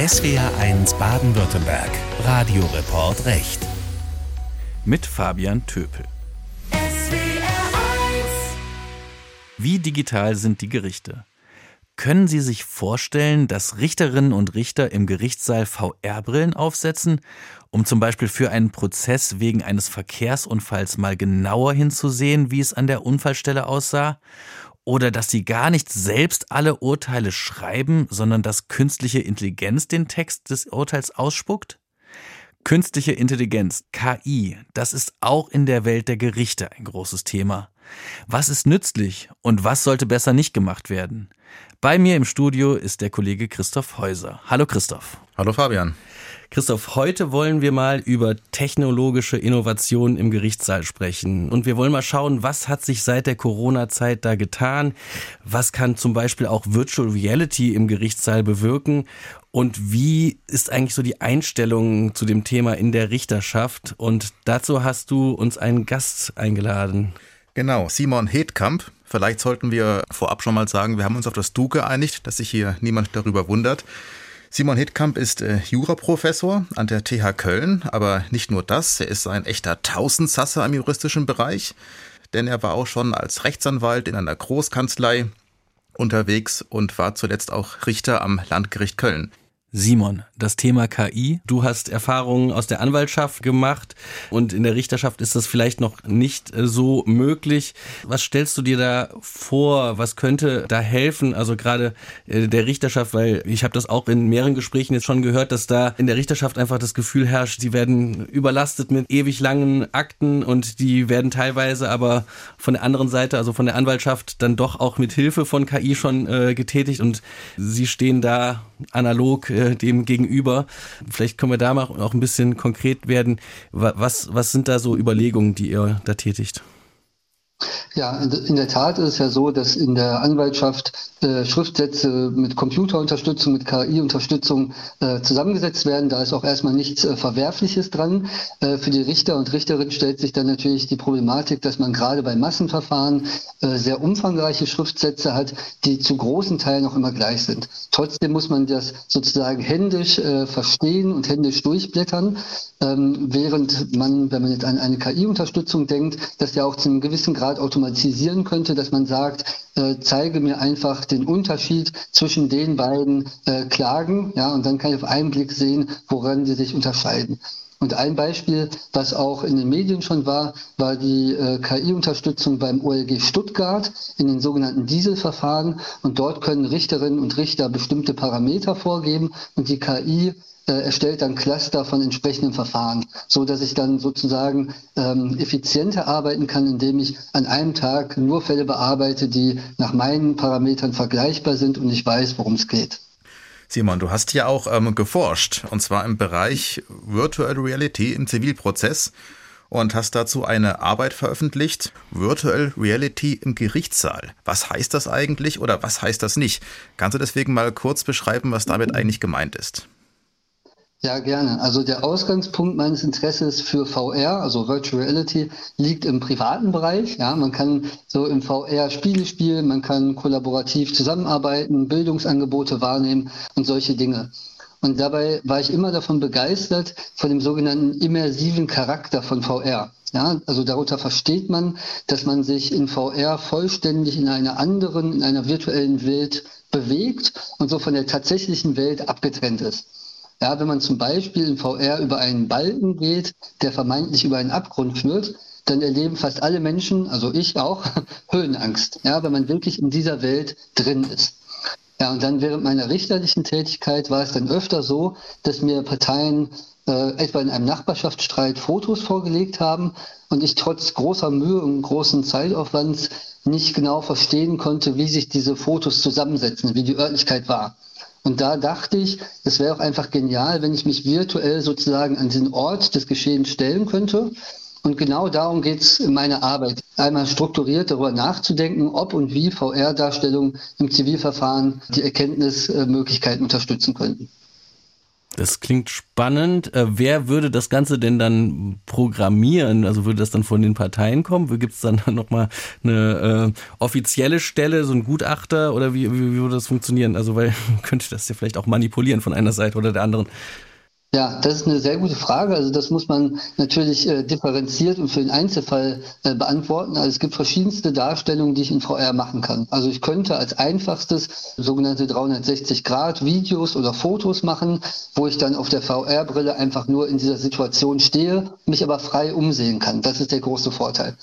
SWR1 Baden-Württemberg. Radioreport Recht. Mit Fabian Töpel. Wie digital sind die Gerichte? Können Sie sich vorstellen, dass Richterinnen und Richter im Gerichtssaal VR-Brillen aufsetzen, um zum Beispiel für einen Prozess wegen eines Verkehrsunfalls mal genauer hinzusehen, wie es an der Unfallstelle aussah? Oder dass sie gar nicht selbst alle Urteile schreiben, sondern dass künstliche Intelligenz den Text des Urteils ausspuckt? Künstliche Intelligenz, KI, das ist auch in der Welt der Gerichte ein großes Thema. Was ist nützlich und was sollte besser nicht gemacht werden? Bei mir im Studio ist der Kollege Christoph Häuser. Hallo Christoph. Hallo Fabian. Christoph, heute wollen wir mal über technologische Innovationen im Gerichtssaal sprechen. Und wir wollen mal schauen, was hat sich seit der Corona-Zeit da getan? Was kann zum Beispiel auch Virtual Reality im Gerichtssaal bewirken? Und wie ist eigentlich so die Einstellung zu dem Thema in der Richterschaft? Und dazu hast du uns einen Gast eingeladen. Genau, Simon Hedkamp. Vielleicht sollten wir vorab schon mal sagen, wir haben uns auf das Du geeinigt, dass sich hier niemand darüber wundert. Simon Hittkamp ist äh, Juraprofessor an der TH Köln, aber nicht nur das, er ist ein echter Tausendsasser im juristischen Bereich, denn er war auch schon als Rechtsanwalt in einer Großkanzlei unterwegs und war zuletzt auch Richter am Landgericht Köln. Simon, das Thema KI. Du hast Erfahrungen aus der Anwaltschaft gemacht und in der Richterschaft ist das vielleicht noch nicht äh, so möglich. Was stellst du dir da vor? Was könnte da helfen? Also gerade äh, der Richterschaft, weil ich habe das auch in mehreren Gesprächen jetzt schon gehört, dass da in der Richterschaft einfach das Gefühl herrscht, sie werden überlastet mit ewig langen Akten und die werden teilweise aber von der anderen Seite, also von der Anwaltschaft, dann doch auch mit Hilfe von KI schon äh, getätigt und sie stehen da analog äh, dem gegenüber. Vielleicht können wir da mal auch ein bisschen konkret werden. Was, was sind da so Überlegungen, die ihr da tätigt? Ja, in der Tat ist es ja so, dass in der Anwaltschaft äh, Schriftsätze mit Computerunterstützung, mit KI-Unterstützung äh, zusammengesetzt werden. Da ist auch erstmal nichts äh, Verwerfliches dran. Äh, für die Richter und Richterinnen stellt sich dann natürlich die Problematik, dass man gerade bei Massenverfahren äh, sehr umfangreiche Schriftsätze hat, die zu großen Teilen auch immer gleich sind. Trotzdem muss man das sozusagen händisch äh, verstehen und händisch durchblättern, ähm, während man, wenn man jetzt an eine KI-Unterstützung denkt, das ja auch zu einem gewissen Grad automatisieren könnte, dass man sagt, zeige mir einfach den Unterschied zwischen den beiden äh, Klagen, ja, und dann kann ich auf einen Blick sehen, woran sie sich unterscheiden. Und ein Beispiel, was auch in den Medien schon war, war die äh, KI-Unterstützung beim OLG Stuttgart in den sogenannten Dieselverfahren. Und dort können Richterinnen und Richter bestimmte Parameter vorgeben und die KI äh, erstellt dann Cluster von entsprechenden Verfahren, so dass ich dann sozusagen ähm, effizienter arbeiten kann, indem ich an einem Tag nur Fälle bearbeite, die nach meinen Parametern vergleichbar sind und ich weiß, worum es geht. Simon, du hast ja auch ähm, geforscht, und zwar im Bereich Virtual Reality im Zivilprozess und hast dazu eine Arbeit veröffentlicht, Virtual Reality im Gerichtssaal. Was heißt das eigentlich oder was heißt das nicht? Kannst du deswegen mal kurz beschreiben, was damit eigentlich gemeint ist? Ja, gerne. Also der Ausgangspunkt meines Interesses für VR, also Virtual Reality, liegt im privaten Bereich. Ja, man kann so im VR Spiele spielen, man kann kollaborativ zusammenarbeiten, Bildungsangebote wahrnehmen und solche Dinge. Und dabei war ich immer davon begeistert, von dem sogenannten immersiven Charakter von VR. Ja, also darunter versteht man, dass man sich in VR vollständig in einer anderen, in einer virtuellen Welt bewegt und so von der tatsächlichen Welt abgetrennt ist. Ja, wenn man zum Beispiel in VR über einen Balken geht, der vermeintlich über einen Abgrund führt, dann erleben fast alle Menschen, also ich auch, Höhenangst, ja, wenn man wirklich in dieser Welt drin ist. Ja, und dann während meiner richterlichen Tätigkeit war es dann öfter so, dass mir Parteien äh, etwa in einem Nachbarschaftsstreit Fotos vorgelegt haben und ich trotz großer Mühe und großen Zeitaufwands nicht genau verstehen konnte, wie sich diese Fotos zusammensetzen, wie die Örtlichkeit war. Und da dachte ich, es wäre auch einfach genial, wenn ich mich virtuell sozusagen an den Ort des Geschehens stellen könnte. Und genau darum geht es in meiner Arbeit. Einmal strukturiert darüber nachzudenken, ob und wie VR-Darstellungen im Zivilverfahren die Erkenntnismöglichkeiten unterstützen könnten. Das klingt spannend. Äh, wer würde das Ganze denn dann programmieren? Also würde das dann von den Parteien kommen? Gibt es dann nochmal eine äh, offizielle Stelle, so ein Gutachter oder wie, wie, wie würde das funktionieren? Also weil könnte das ja vielleicht auch manipulieren von einer Seite oder der anderen. Ja, das ist eine sehr gute Frage. Also das muss man natürlich äh, differenziert und für den Einzelfall äh, beantworten. Also es gibt verschiedenste Darstellungen, die ich in VR machen kann. Also ich könnte als einfachstes sogenannte 360 Grad Videos oder Fotos machen, wo ich dann auf der VR-Brille einfach nur in dieser Situation stehe, mich aber frei umsehen kann. Das ist der große Vorteil.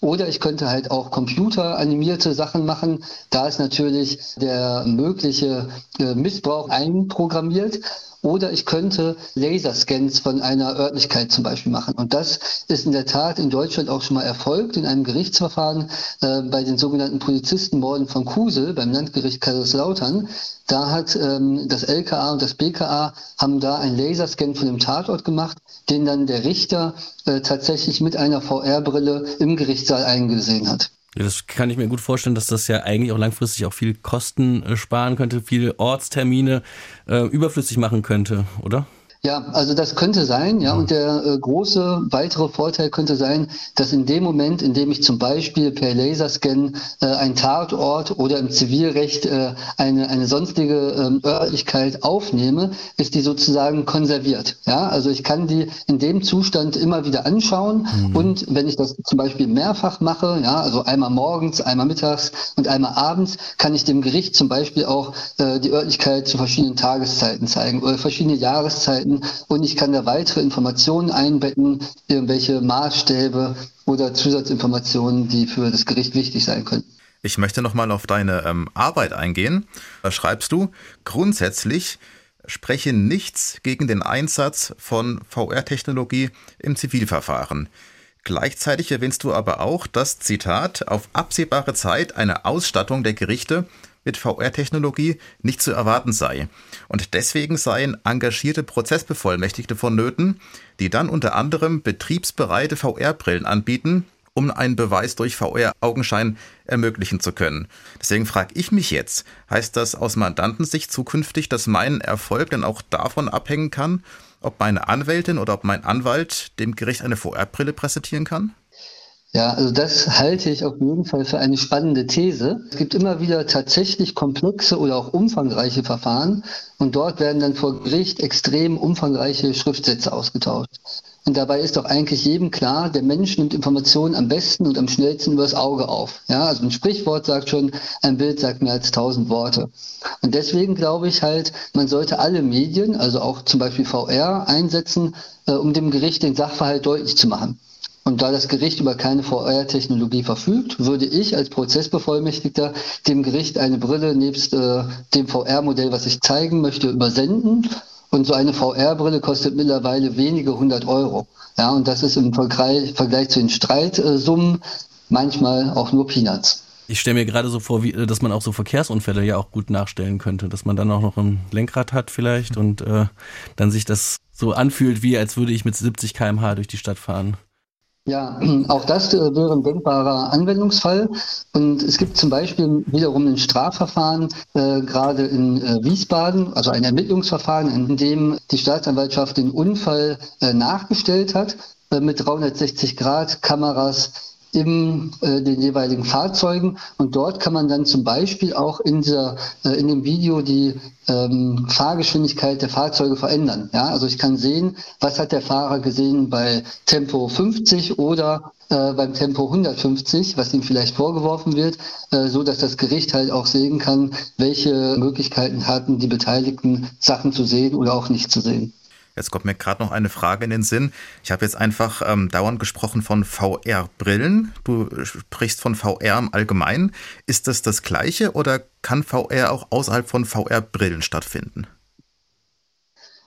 Oder ich könnte halt auch computeranimierte Sachen machen. Da ist natürlich der mögliche äh, Missbrauch einprogrammiert. Oder ich könnte Laserscans von einer Örtlichkeit zum Beispiel machen. Und das ist in der Tat in Deutschland auch schon mal erfolgt in einem Gerichtsverfahren äh, bei den sogenannten Polizistenmorden von Kusel beim Landgericht Kaiserslautern. Da hat ähm, das LKA und das BKA haben da einen Laserscan von dem Tatort gemacht, den dann der Richter äh, tatsächlich mit einer VR-Brille im Gerichtssaal eingesehen hat. Das kann ich mir gut vorstellen, dass das ja eigentlich auch langfristig auch viel Kosten äh, sparen könnte, viele Ortstermine äh, überflüssig machen könnte, oder? Ja, also das könnte sein, ja. Und der äh, große weitere Vorteil könnte sein, dass in dem Moment, in dem ich zum Beispiel per Laserscan äh, ein Tatort oder im Zivilrecht äh, eine, eine sonstige ähm, Örtlichkeit aufnehme, ist die sozusagen konserviert. Ja, also ich kann die in dem Zustand immer wieder anschauen. Mhm. Und wenn ich das zum Beispiel mehrfach mache, ja, also einmal morgens, einmal mittags und einmal abends, kann ich dem Gericht zum Beispiel auch äh, die Örtlichkeit zu verschiedenen Tageszeiten zeigen oder verschiedene Jahreszeiten finden und ich kann da weitere Informationen einbetten, irgendwelche Maßstäbe oder Zusatzinformationen, die für das Gericht wichtig sein können. Ich möchte nochmal auf deine ähm, Arbeit eingehen. Da schreibst du, grundsätzlich spreche nichts gegen den Einsatz von VR-Technologie im Zivilverfahren. Gleichzeitig erwähnst du aber auch, dass, Zitat, auf absehbare Zeit eine Ausstattung der Gerichte mit VR-Technologie nicht zu erwarten sei. Und deswegen seien engagierte Prozessbevollmächtigte vonnöten, die dann unter anderem betriebsbereite VR-Brillen anbieten, um einen Beweis durch VR-Augenschein ermöglichen zu können. Deswegen frage ich mich jetzt, heißt das aus Mandantensicht zukünftig, dass mein Erfolg dann auch davon abhängen kann, ob meine Anwältin oder ob mein Anwalt dem Gericht eine VR-Brille präsentieren kann? Ja, also das halte ich auf jeden Fall für eine spannende These. Es gibt immer wieder tatsächlich komplexe oder auch umfangreiche Verfahren und dort werden dann vor Gericht extrem umfangreiche Schriftsätze ausgetauscht. Und dabei ist doch eigentlich jedem klar, der Mensch nimmt Informationen am besten und am schnellsten übers Auge auf. Ja, also ein Sprichwort sagt schon, ein Bild sagt mehr als tausend Worte. Und deswegen glaube ich halt, man sollte alle Medien, also auch zum Beispiel VR, einsetzen, äh, um dem Gericht den Sachverhalt deutlich zu machen. Und da das Gericht über keine VR-Technologie verfügt, würde ich als Prozessbevollmächtigter dem Gericht eine Brille nebst äh, dem VR-Modell, was ich zeigen möchte, übersenden. Und so eine VR-Brille kostet mittlerweile wenige hundert Euro. Ja, und das ist im Vergleich, zu den Streitsummen manchmal auch nur Peanuts. Ich stelle mir gerade so vor, wie, dass man auch so Verkehrsunfälle ja auch gut nachstellen könnte, dass man dann auch noch ein Lenkrad hat vielleicht und äh, dann sich das so anfühlt, wie als würde ich mit 70 km/h durch die Stadt fahren. Ja, auch das äh, wäre ein denkbarer Anwendungsfall. Und es gibt zum Beispiel wiederum ein Strafverfahren, äh, gerade in äh, Wiesbaden, also ein Ermittlungsverfahren, in dem die Staatsanwaltschaft den Unfall äh, nachgestellt hat äh, mit 360 Grad Kameras in äh, den jeweiligen Fahrzeugen. Und dort kann man dann zum Beispiel auch in, dieser, äh, in dem Video die ähm, Fahrgeschwindigkeit der Fahrzeuge verändern. Ja, also ich kann sehen, was hat der Fahrer gesehen bei Tempo 50 oder äh, beim Tempo 150, was ihm vielleicht vorgeworfen wird, äh, so dass das Gericht halt auch sehen kann, welche Möglichkeiten hatten die Beteiligten, Sachen zu sehen oder auch nicht zu sehen. Jetzt kommt mir gerade noch eine Frage in den Sinn. Ich habe jetzt einfach ähm, dauernd gesprochen von VR-Brillen. Du sprichst von VR im Allgemeinen. Ist das das gleiche oder kann VR auch außerhalb von VR-Brillen stattfinden?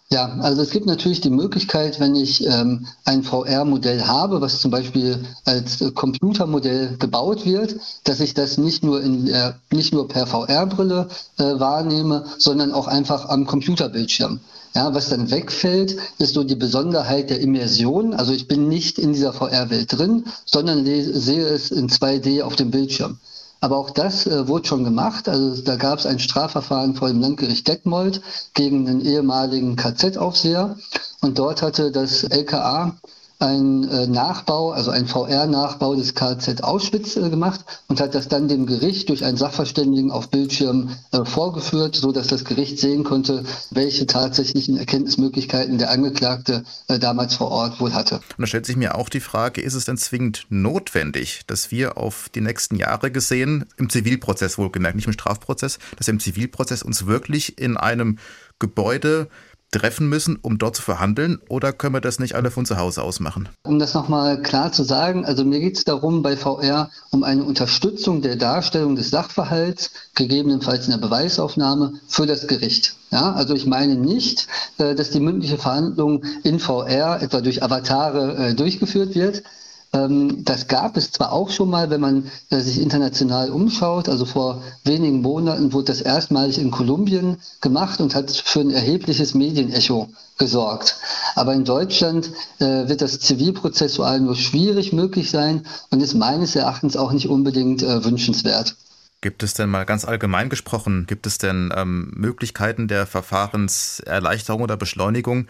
Ja, also es gibt natürlich die Möglichkeit, wenn ich ähm, ein VR-Modell habe, was zum Beispiel als äh, Computermodell gebaut wird, dass ich das nicht nur, in, äh, nicht nur per VR-Brille äh, wahrnehme, sondern auch einfach am Computerbildschirm. Ja, was dann wegfällt, ist so die Besonderheit der Immersion. Also ich bin nicht in dieser VR-Welt drin, sondern sehe es in 2D auf dem Bildschirm. Aber auch das äh, wurde schon gemacht. Also da gab es ein Strafverfahren vor dem Landgericht Detmold gegen einen ehemaligen KZ-Aufseher. Und dort hatte das LKA ein äh, Nachbau, also ein VR-Nachbau des KZ Auschwitz äh, gemacht und hat das dann dem Gericht durch einen Sachverständigen auf Bildschirm äh, vorgeführt, so dass das Gericht sehen konnte, welche tatsächlichen Erkenntnismöglichkeiten der Angeklagte damals vor Ort wohl hatte. Und da stellt sich mir auch die Frage, ist es denn zwingend notwendig, dass wir auf die nächsten Jahre gesehen, im Zivilprozess wohlgemerkt, nicht im Strafprozess, dass wir im Zivilprozess uns wirklich in einem Gebäude treffen müssen, um dort zu verhandeln? Oder können wir das nicht alle von zu Hause aus machen? Um das nochmal klar zu sagen, also mir geht es darum bei VR um eine Unterstützung der Darstellung des Sachverhalts, gegebenenfalls in der Beweisaufnahme, für das Gericht. Ja, also ich meine nicht, äh, dass die mündliche Verhandlung in VR etwa durch Avatare äh, durchgeführt wird, das gab es zwar auch schon mal, wenn man äh, sich international umschaut. Also vor wenigen Monaten wurde das erstmalig in Kolumbien gemacht und hat für ein erhebliches Medienecho gesorgt. Aber in Deutschland äh, wird das zivilprozessual nur schwierig möglich sein und ist meines Erachtens auch nicht unbedingt äh, wünschenswert. Gibt es denn mal ganz allgemein gesprochen, gibt es denn ähm, Möglichkeiten der Verfahrenserleichterung oder Beschleunigung,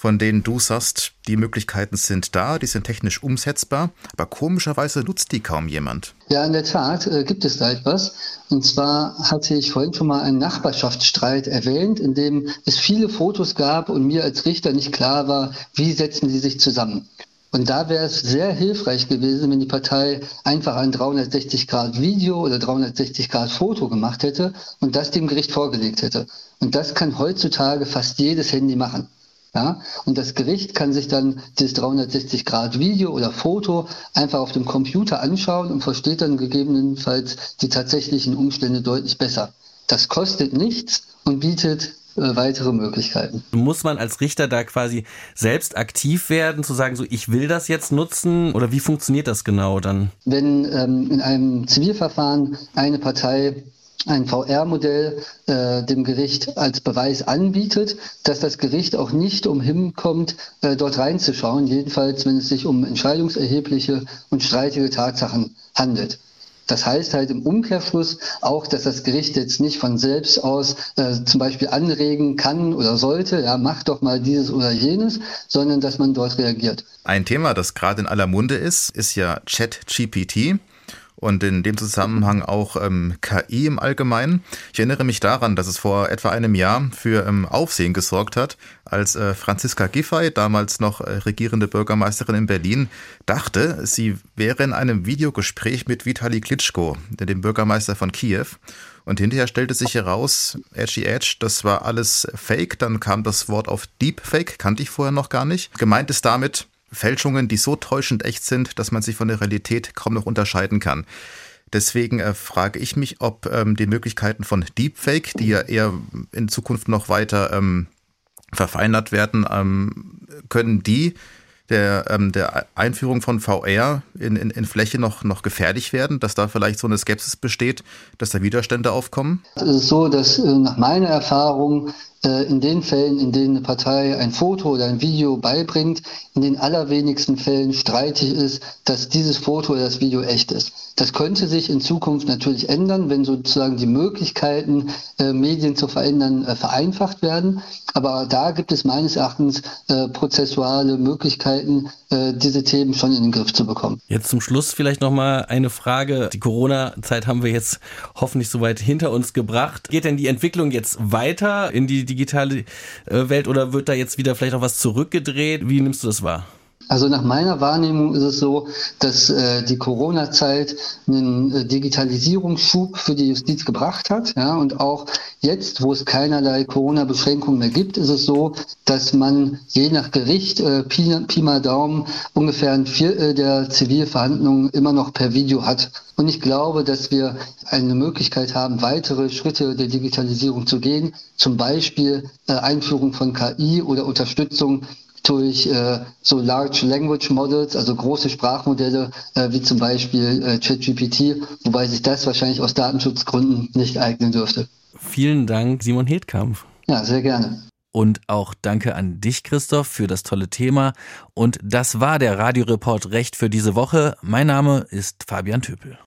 von denen du sagst, die Möglichkeiten sind da, die sind technisch umsetzbar, aber komischerweise nutzt die kaum jemand. Ja, in der Tat äh, gibt es da etwas. Und zwar hatte ich vorhin schon mal einen Nachbarschaftsstreit erwähnt, in dem es viele Fotos gab und mir als Richter nicht klar war, wie setzen die sich zusammen. Und da wäre es sehr hilfreich gewesen, wenn die Partei einfach ein 360 Grad Video oder 360 Grad Foto gemacht hätte und das dem Gericht vorgelegt hätte. Und das kann heutzutage fast jedes Handy machen. Ja? Und das Gericht kann sich dann dieses 360-Grad-Video oder Foto einfach auf dem Computer anschauen und versteht dann gegebenenfalls die tatsächlichen Umstände deutlich besser. Das kostet nichts und bietet äh, weitere Möglichkeiten. Muss man als Richter da quasi selbst aktiv werden, zu sagen, so ich will das jetzt nutzen oder wie funktioniert das genau dann? Wenn ähm, in einem Zivilverfahren eine Partei ein VR-Modell äh, dem Gericht als Beweis anbietet, dass das Gericht auch nicht umhin kommt, äh, dort reinzuschauen, jedenfalls wenn es sich um entscheidungserhebliche und streitige Tatsachen handelt. Das heißt halt im Umkehrschluss auch, dass das Gericht jetzt nicht von selbst aus äh, zum Beispiel anregen kann oder sollte, ja, mach doch mal dieses oder jenes, sondern dass man dort reagiert. Ein Thema, das gerade in aller Munde ist, ist ja ChatGPT und in dem Zusammenhang auch ähm, KI im Allgemeinen. Ich erinnere mich daran, dass es vor etwa einem Jahr für ähm, Aufsehen gesorgt hat, als äh, Franziska Giffey, damals noch äh, regierende Bürgermeisterin in Berlin, dachte, sie wäre in einem Videogespräch mit Vitali Klitschko, dem Bürgermeister von Kiew. Und hinterher stellte sich heraus, Edgy Edge, das war alles Fake. Dann kam das Wort auf Deepfake, kannte ich vorher noch gar nicht. Gemeint ist damit, Fälschungen, die so täuschend echt sind, dass man sie von der Realität kaum noch unterscheiden kann. Deswegen äh, frage ich mich, ob ähm, die Möglichkeiten von Deepfake, die ja eher in Zukunft noch weiter ähm, verfeinert werden, ähm, können die der, ähm, der Einführung von VR in, in, in Fläche noch, noch gefährlich werden, dass da vielleicht so eine Skepsis besteht, dass da Widerstände aufkommen? Es ist so, dass äh, nach meiner Erfahrung in den Fällen, in denen eine Partei ein Foto oder ein Video beibringt, in den allerwenigsten Fällen streitig ist, dass dieses Foto oder das Video echt ist. Das könnte sich in Zukunft natürlich ändern, wenn sozusagen die Möglichkeiten, äh, Medien zu verändern, äh, vereinfacht werden. Aber da gibt es meines Erachtens äh, prozessuale Möglichkeiten, äh, diese Themen schon in den Griff zu bekommen. Jetzt zum Schluss vielleicht nochmal eine Frage. Die Corona-Zeit haben wir jetzt hoffentlich soweit hinter uns gebracht. Geht denn die Entwicklung jetzt weiter in die digitale äh, Welt oder wird da jetzt wieder vielleicht auch was zurückgedreht? Wie nimmst du das wahr? Also nach meiner Wahrnehmung ist es so, dass äh, die Corona-Zeit einen äh, Digitalisierungsschub für die Justiz gebracht hat. Ja, und auch jetzt, wo es keinerlei Corona-Beschränkungen mehr gibt, ist es so, dass man je nach Gericht äh, Pi, Pi mal Daumen ungefähr ein Viertel der Zivilverhandlungen immer noch per Video hat. Und ich glaube, dass wir eine Möglichkeit haben, weitere Schritte der Digitalisierung zu gehen, zum Beispiel äh, Einführung von KI oder Unterstützung durch äh, so Large Language Models, also große Sprachmodelle, äh, wie zum Beispiel äh, ChatGPT, wobei sich das wahrscheinlich aus Datenschutzgründen nicht eignen dürfte. Vielen Dank, Simon Hedkampf. Ja, sehr gerne. Und auch danke an dich, Christoph, für das tolle Thema. Und das war der Radioreport Recht für diese Woche. Mein Name ist Fabian Töpel.